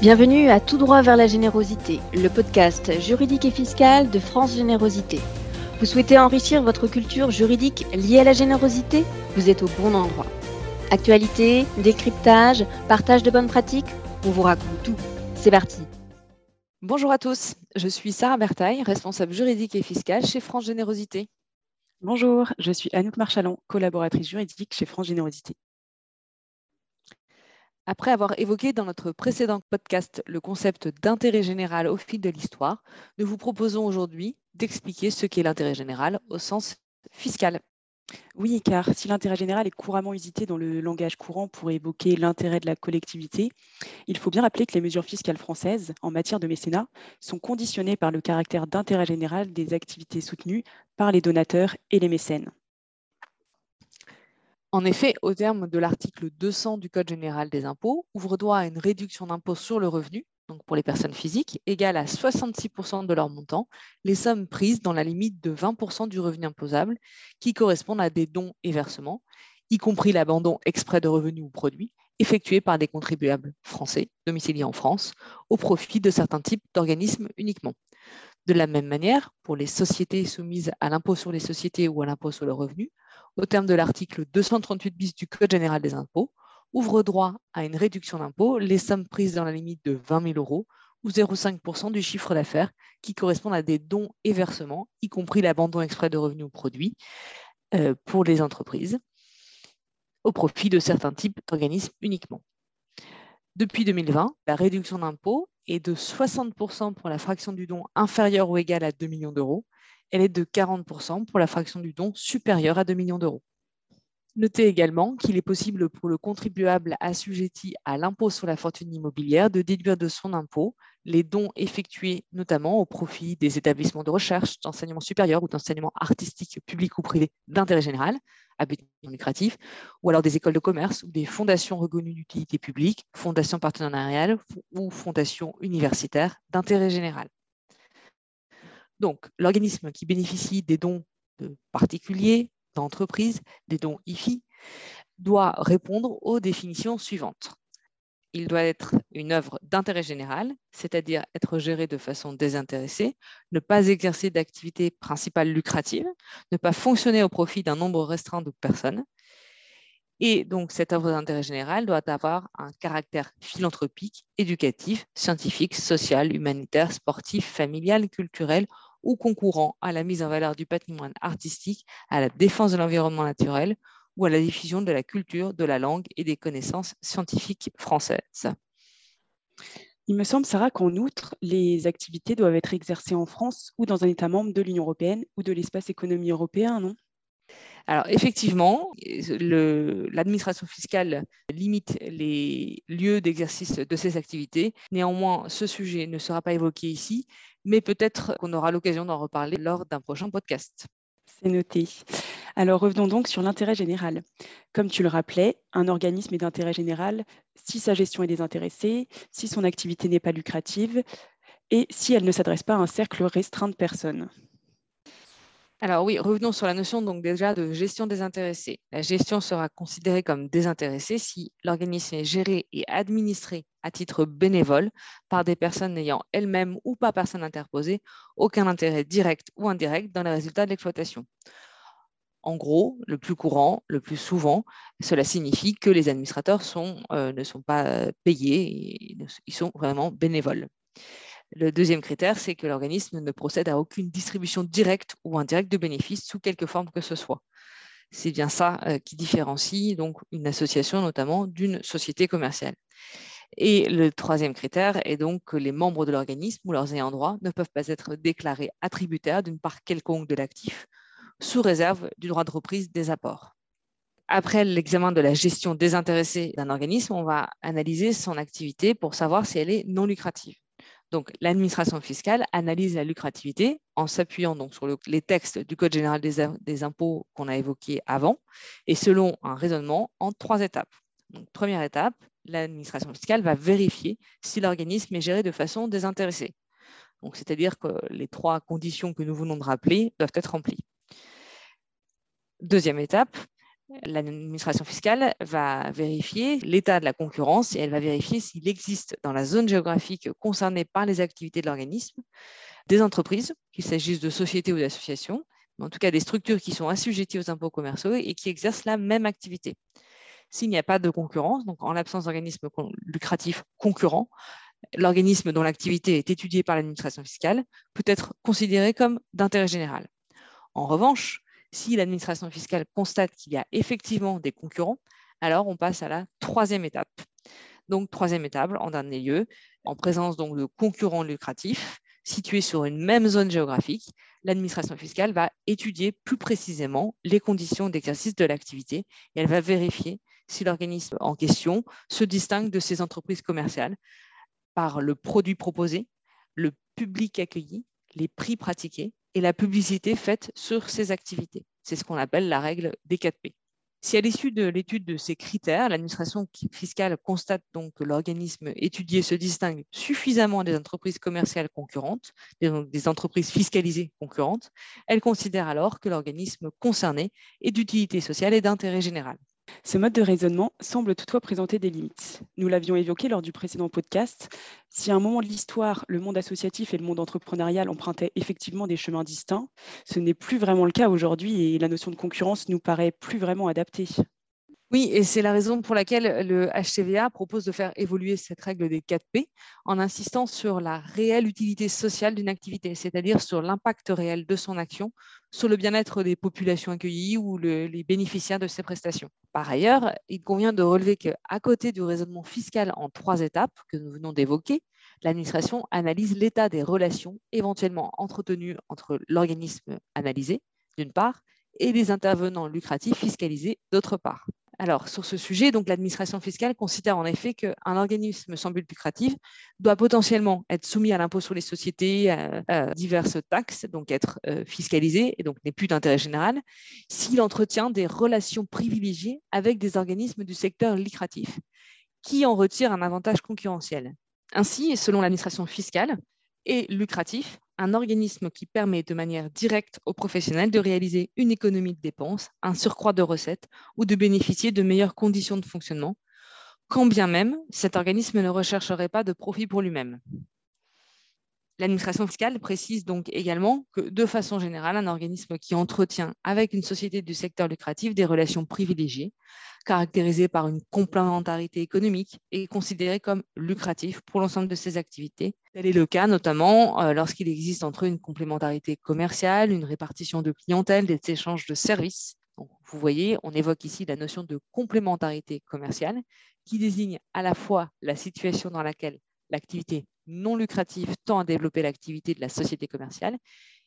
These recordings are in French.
Bienvenue à Tout droit vers la générosité, le podcast juridique et fiscal de France Générosité. Vous souhaitez enrichir votre culture juridique liée à la générosité? Vous êtes au bon endroit. Actualité, décryptage, partage de bonnes pratiques, on vous raconte tout. C'est parti Bonjour à tous, je suis Sarah Bertaille, responsable juridique et fiscale chez France Générosité. Bonjour, je suis Anouk Marchalon, collaboratrice juridique chez France Générosité. Après avoir évoqué dans notre précédent podcast le concept d'intérêt général au fil de l'histoire, nous vous proposons aujourd'hui d'expliquer ce qu'est l'intérêt général au sens fiscal. Oui, car si l'intérêt général est couramment usité dans le langage courant pour évoquer l'intérêt de la collectivité, il faut bien rappeler que les mesures fiscales françaises en matière de mécénat sont conditionnées par le caractère d'intérêt général des activités soutenues par les donateurs et les mécènes. En effet, au terme de l'article 200 du Code général des impôts, ouvre droit à une réduction d'impôt sur le revenu, donc pour les personnes physiques, égale à 66% de leur montant, les sommes prises dans la limite de 20% du revenu imposable, qui correspondent à des dons et versements, y compris l'abandon exprès de revenus ou produits, effectués par des contribuables français domiciliés en France, au profit de certains types d'organismes uniquement. De la même manière, pour les sociétés soumises à l'impôt sur les sociétés ou à l'impôt sur le revenu, au terme de l'article 238 bis du Code général des impôts, ouvre droit à une réduction d'impôt les sommes prises dans la limite de 20 000 euros ou 0,5% du chiffre d'affaires qui correspondent à des dons et versements, y compris l'abandon exprès de revenus produits euh, pour les entreprises, au profit de certains types d'organismes uniquement. Depuis 2020, la réduction d'impôt est de 60% pour la fraction du don inférieure ou égale à 2 millions d'euros elle est de 40% pour la fraction du don supérieure à 2 millions d'euros. Notez également qu'il est possible pour le contribuable assujetti à l'impôt sur la fortune immobilière de déduire de son impôt les dons effectués notamment au profit des établissements de recherche, d'enseignement supérieur ou d'enseignement artistique public ou privé d'intérêt général, à but non lucratif, ou alors des écoles de commerce ou des fondations reconnues d'utilité publique, fondations partenariales ou fondations universitaires d'intérêt général. Donc, l'organisme qui bénéficie des dons de particuliers, d'entreprises, des dons IFI, doit répondre aux définitions suivantes. Il doit être une œuvre d'intérêt général, c'est-à-dire être géré de façon désintéressée, ne pas exercer d'activité principale lucrative, ne pas fonctionner au profit d'un nombre restreint de personnes. Et donc, cette œuvre d'intérêt général doit avoir un caractère philanthropique, éducatif, scientifique, social, humanitaire, sportif, familial, culturel ou concourant à la mise en valeur du patrimoine artistique, à la défense de l'environnement naturel ou à la diffusion de la culture, de la langue et des connaissances scientifiques françaises. Il me semble, Sarah, qu'en outre, les activités doivent être exercées en France ou dans un État membre de l'Union européenne ou de l'espace économie européen, non? Alors effectivement, l'administration fiscale limite les lieux d'exercice de ces activités. Néanmoins, ce sujet ne sera pas évoqué ici, mais peut-être qu'on aura l'occasion d'en reparler lors d'un prochain podcast. C'est noté. Alors revenons donc sur l'intérêt général. Comme tu le rappelais, un organisme est d'intérêt général si sa gestion est désintéressée, si son activité n'est pas lucrative et si elle ne s'adresse pas à un cercle restreint de personnes. Alors oui, revenons sur la notion donc déjà de gestion désintéressée. La gestion sera considérée comme désintéressée si l'organisme est géré et administré à titre bénévole par des personnes n'ayant elles-mêmes ou pas personne interposée aucun intérêt direct ou indirect dans les résultats de l'exploitation. En gros, le plus courant, le plus souvent, cela signifie que les administrateurs euh, ne sont pas payés, ils sont vraiment bénévoles. Le deuxième critère, c'est que l'organisme ne procède à aucune distribution directe ou indirecte de bénéfices sous quelque forme que ce soit. C'est bien ça euh, qui différencie donc une association notamment d'une société commerciale. Et le troisième critère est donc que les membres de l'organisme ou leurs ayants droit ne peuvent pas être déclarés attributaires d'une part quelconque de l'actif, sous réserve du droit de reprise des apports. Après l'examen de la gestion désintéressée d'un organisme, on va analyser son activité pour savoir si elle est non lucrative. Donc, l'administration fiscale analyse la lucrativité en s'appuyant donc sur les textes du Code général des, impôts qu'on a évoqués avant et selon un raisonnement en trois étapes. première étape, l'administration fiscale va vérifier si l'organisme est géré de façon désintéressée. c'est-à-dire que les trois conditions que nous venons de rappeler doivent être remplies. Deuxième étape, l'administration fiscale va vérifier l'état de la concurrence et elle va vérifier s'il existe dans la zone géographique concernée par les activités de l'organisme des entreprises, qu'il s'agisse de sociétés ou d'associations, mais en tout cas des structures qui sont assujetties aux impôts commerciaux et qui exercent la même activité. S'il n'y a pas de concurrence, donc en l'absence d'organismes lucratifs concurrents, l'organisme dont l'activité est étudiée par l'administration fiscale peut être considéré comme d'intérêt général. En revanche, si l'administration fiscale constate qu'il y a effectivement des concurrents, alors on passe à la troisième étape. Donc, troisième étape, en dernier lieu, en présence donc, de concurrents lucratifs situés sur une même zone géographique, l'administration fiscale va étudier plus précisément les conditions d'exercice de l'activité et elle va vérifier si l'organisme en question se distingue de ces entreprises commerciales par le produit proposé, le public accueilli, les prix pratiqués et la publicité faite sur ces activités. C'est ce qu'on appelle la règle des 4P. Si à l'issue de l'étude de ces critères, l'administration fiscale constate donc que l'organisme étudié se distingue suffisamment des entreprises commerciales concurrentes, des entreprises fiscalisées concurrentes, elle considère alors que l'organisme concerné est d'utilité sociale et d'intérêt général. Ce mode de raisonnement semble toutefois présenter des limites. Nous l'avions évoqué lors du précédent podcast. Si à un moment de l'histoire, le monde associatif et le monde entrepreneurial empruntaient effectivement des chemins distincts, ce n'est plus vraiment le cas aujourd'hui et la notion de concurrence nous paraît plus vraiment adaptée. Oui, et c'est la raison pour laquelle le HCVA propose de faire évoluer cette règle des 4P en insistant sur la réelle utilité sociale d'une activité, c'est-à-dire sur l'impact réel de son action sur le bien-être des populations accueillies ou les bénéficiaires de ces prestations. Par ailleurs, il convient de relever qu'à côté du raisonnement fiscal en trois étapes que nous venons d'évoquer, l'administration analyse l'état des relations éventuellement entretenues entre l'organisme analysé, d'une part, et les intervenants lucratifs fiscalisés, d'autre part. Alors, sur ce sujet, l'administration fiscale considère en effet qu'un organisme sans but lucratif doit potentiellement être soumis à l'impôt sur les sociétés, à, diverses taxes, donc être euh, fiscalisé et donc n'est plus d'intérêt général, s'il entretient des relations privilégiées avec des organismes du secteur lucratif qui en retirent un avantage concurrentiel. Ainsi, selon l'administration fiscale, est lucratif un organisme qui permet de manière directe aux professionnels de réaliser une économie de dépenses, un surcroît de recettes ou de bénéficier de meilleures conditions de fonctionnement, quand bien même cet organisme ne rechercherait pas de profit pour lui-même. L'administration fiscale précise donc également que, de façon générale, un organisme qui entretient avec une société du secteur lucratif des relations privilégiées, caractérisées par une complémentarité économique, est considéré comme lucratif pour l'ensemble de ses activités. Tel est le cas notamment euh, lorsqu'il existe entre eux une complémentarité commerciale, une répartition de clientèle, des échanges de services. vous voyez, on évoque ici la notion de complémentarité commerciale qui désigne à la fois la situation dans laquelle l'activité non lucrative tend à développer l'activité de la société commerciale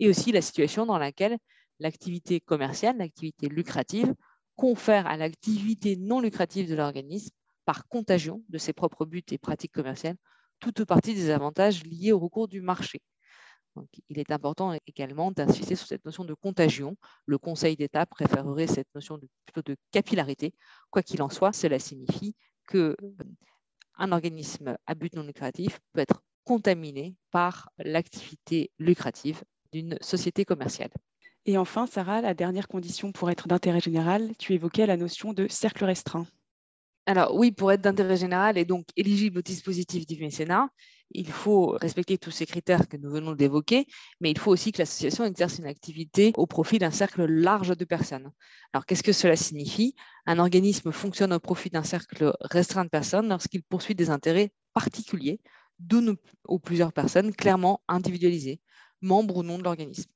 et aussi la situation dans laquelle l'activité commerciale, l'activité lucrative, confère à l'activité non lucrative de l'organisme, par contagion de ses propres buts et pratiques commerciales, toute partie des avantages liés au recours du marché. il est important également d'insister sur cette notion de contagion. Le Conseil d'État préférerait cette notion plutôt de capillarité. Quoi qu'il en soit, cela signifie que un organisme à but non lucratif peut être contaminé par l'activité lucrative d'une société commerciale. Et enfin, Sarah, la dernière condition pour être d'intérêt général, tu évoquais la notion de cercle restreint. Alors oui, pour être d'intérêt général et donc éligible au dispositif du mécénat, il faut respecter tous ces critères que nous venons d'évoquer, mais il faut aussi que l'association exerce une activité au profit d'un cercle large de personnes. Alors qu'est-ce que cela signifie? Un organisme fonctionne au profit d'un cercle restreint de personnes lorsqu'il poursuit des intérêts particuliers d'une ou plusieurs personnes clairement individualisées, membres ou non de l'organisme.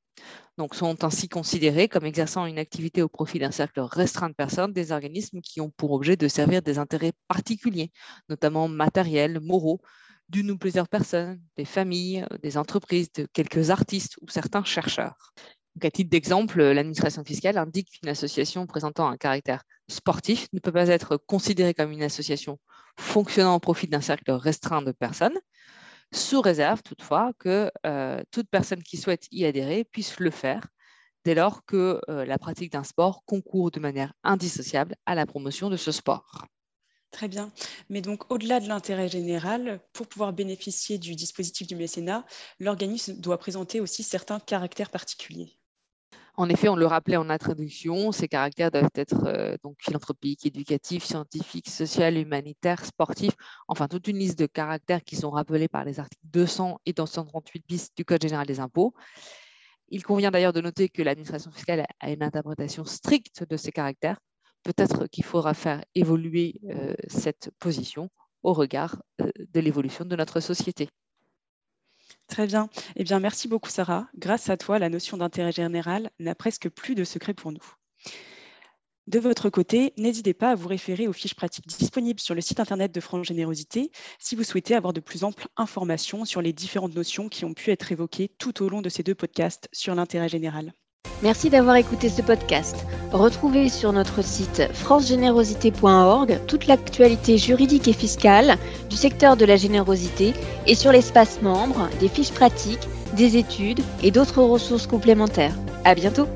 Donc, sont ainsi considérés comme exerçant une activité au profit d'un cercle restreint de personnes des organismes qui ont pour objet de servir des intérêts particuliers, notamment matériels, moraux, d'une ou plusieurs personnes, des familles, des entreprises, de quelques artistes ou certains chercheurs. à titre d'exemple, l'administration fiscale indique qu'une association présentant un caractère sportif ne peut pas être considérée comme une association fonctionnant au profit d'un cercle restreint de personnes, sous réserve toutefois que euh, toute personne qui souhaite y adhérer puisse le faire dès lors que euh, la pratique d'un sport concourt de manière indissociable à la promotion de ce sport. Très bien. Mais donc, au-delà de l'intérêt général, pour pouvoir bénéficier du dispositif du mécénat, l'organisme doit présenter aussi certains caractères particuliers. En effet, on le rappelait en introduction, ces caractères doivent être euh, donc philanthropiques, éducatifs, scientifiques, sociaux, humanitaires, sportifs, enfin toute une liste de caractères qui sont rappelés par les articles 200 et 238 bis du Code général des impôts. Il convient d'ailleurs de noter que l'administration fiscale a une interprétation stricte de ces caractères. Peut-être qu'il faudra faire évoluer euh, cette position au regard euh, de l'évolution de notre société. Très bien. Eh bien, merci beaucoup, Sarah. Grâce à toi, la notion d'intérêt général n'a presque plus de secret pour nous. De votre côté, n'hésitez pas à vous référer aux fiches pratiques disponibles sur le site internet de France Générosité si vous souhaitez avoir de plus amples informations sur les différentes notions qui ont pu être évoquées tout au long de ces deux podcasts sur l'intérêt général. Merci d'avoir écouté ce podcast. Retrouvez sur notre site francegénérosité.org toute l'actualité juridique et fiscale du secteur de la générosité et sur l'espace membre des fiches pratiques, des études et d'autres ressources complémentaires. À bientôt!